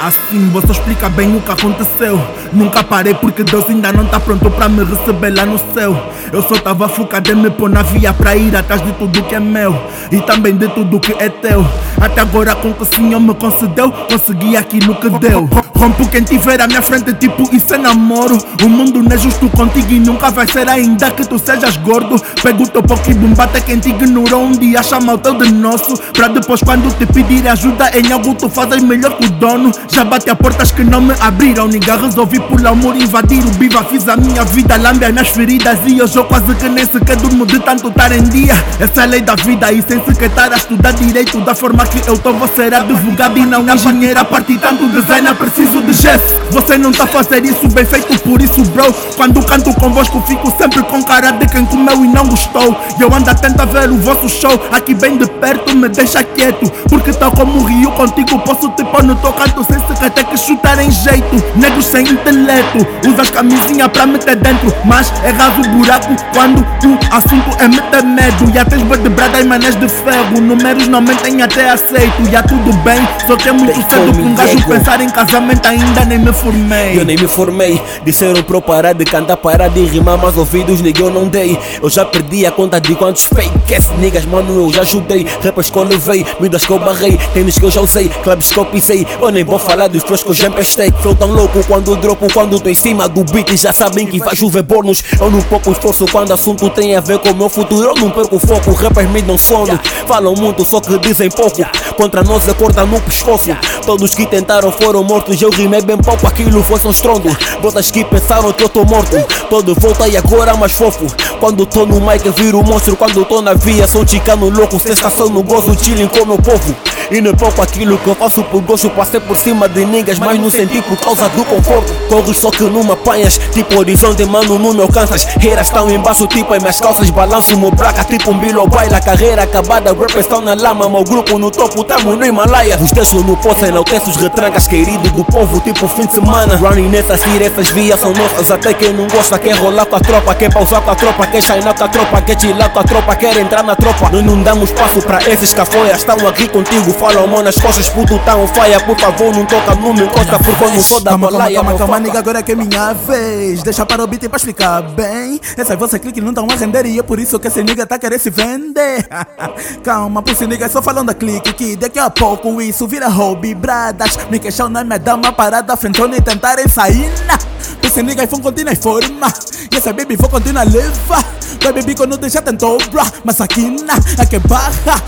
assim, você explica bem o que aconteceu. Nunca parei porque Deus ainda não tá pronto pra me receber lá no céu. Eu só tava focado em me pôr na via pra ir atrás de tudo que é meu e também de tudo que é teu. Até agora, com que o Senhor me concedeu, consegui aquilo que deu. Rompo quem tiver à minha frente, tipo, isso é namoro. O mundo não é justo contigo e nunca vai ser ainda que tu sejas gordo. Pego o teu Pokémon, bate quem te ignorou um dia, chama o teu de nosso. Pra depois, quando te pedir ajuda em algo, tu fazes melhor que o dono. Já bate a portas que não me abriram, ninguém resolvi por amor invadir o biva. Fiz a minha vida, lambe as minhas feridas e hoje eu quase que nem sequer durmo de tanto estar em dia. Essa é a lei da vida e sem sequer estar a estudar direito da forma que eu tô, vou ser advogado e não engenheiro. A partir tanto designer, preciso de gesso. Você não tá fazer isso bem feito, por isso, bro. Quando canto convosco, fico sempre com cara de quem comeu e não gostou. E eu ando atento a ver o vosso show, aqui bem de perto, me deixa quieto. Porque tal como rio contigo, posso te pôr no teu canto sem sequer ter que chutar em jeito. Negros sem intelecto, usas camisinha pra meter dentro, mas erras o buraco quando o assunto é meter medo. Já tens vertebradas e manés de ferro, números não mentem até aceito. Já tudo bem, só que é muito cedo pra um gajo pensar em casamento, ainda nem me formei. Eu nem me formei, disseram pra eu parar de cantar, parar de rimar, mas ouvidos ninguém eu não dei. Eu já perdi a conta de quantos fake ass niggas, mano, eu já ajudei. Rappers que eu levei, miúdas que eu barrei, tênis que eu já usei, clubs que eu pisei. Eu nem vou falar dos teus que eu já emprestei. Flow tão louco quando dropo, quando tô em cima do beat, já sabem que vai chover bônus. Eu não pouco esforço quando assunto tem a ver com o meu futuro. Eu não perco foco, rappers me dão sono. Falam muito, só que dizem pouco. Contra nós a corda no pescoço. Todos que tentaram foram mortos, eu rimei bem pouco, aquilo foi só um estrondo. Botas que pensaram que eu tô morto. Todo volta e agora mais fofo. Quando tô no mic eu viro monstro, quando tô na via sou ticano louco. Sensação no gozo, chilling com meu povo. E não é pouco aquilo que eu faço por gosto. Passei por cima de niggas, mas não senti por causa do conforto. Corres só que me apanhas Tipo horizonte, mano, não me alcanças Heiras estão embaixo, tipo em minhas calças. Balanço meu braca, tipo um bilo baila Carreira acabada, rappers estão na lama. Meu grupo no topo, tamo no Himalaia. Os textos no poço, enalteço os retrancas Querido do povo, tipo fim de semana. Running nessas essas vias são nossas. Até quem não gosta quer rolar com a tropa Quer pausar com a tropa, quer shinar com a tropa Quer chilar com a tropa, quer entrar na tropa. Nós não damos espaço pra esses cafoias Estão aqui contigo, falam a mão nas costas, puto on fire Por favor não toca, não me encosta Porque eu não sou da Calma, calma, bolaia calma, calma, nigga, agora é que é minha vez. Deixa para o beat pra explicar bem. Essas vossas cliques não estão a render E é por isso que esse nigga tá querendo se vender. Calma, por esse nigga só falando da clique Que daqui a pouco isso vira hobby, bradas. Me queixam me dá uma parada Frentona e tentarem sair na Esse nigga vão continuar em forma E essa baby vou continuar a levar. Vai baby quando deixa tentou, bra. Mas aqui na, aqui barra.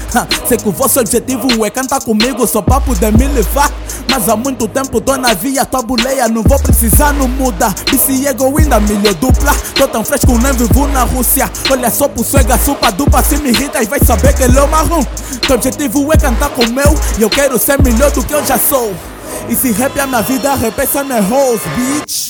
Sei que o vosso objetivo é cantar comigo Só pra poder me levar. Mas há muito tempo tô na via Tua boleia, não vou precisar, não muda. BC ego ainda milho dupla. Tô tão fresco, nem vivo na Rússia. Olha só pro suega, supa dupla Se me irritas vai saber que ele é o marrom. Teu objetivo é cantar com o meu E eu quero ser melhor do que eu já sou. E se rap é minha vida, repensa minha hoes, bitch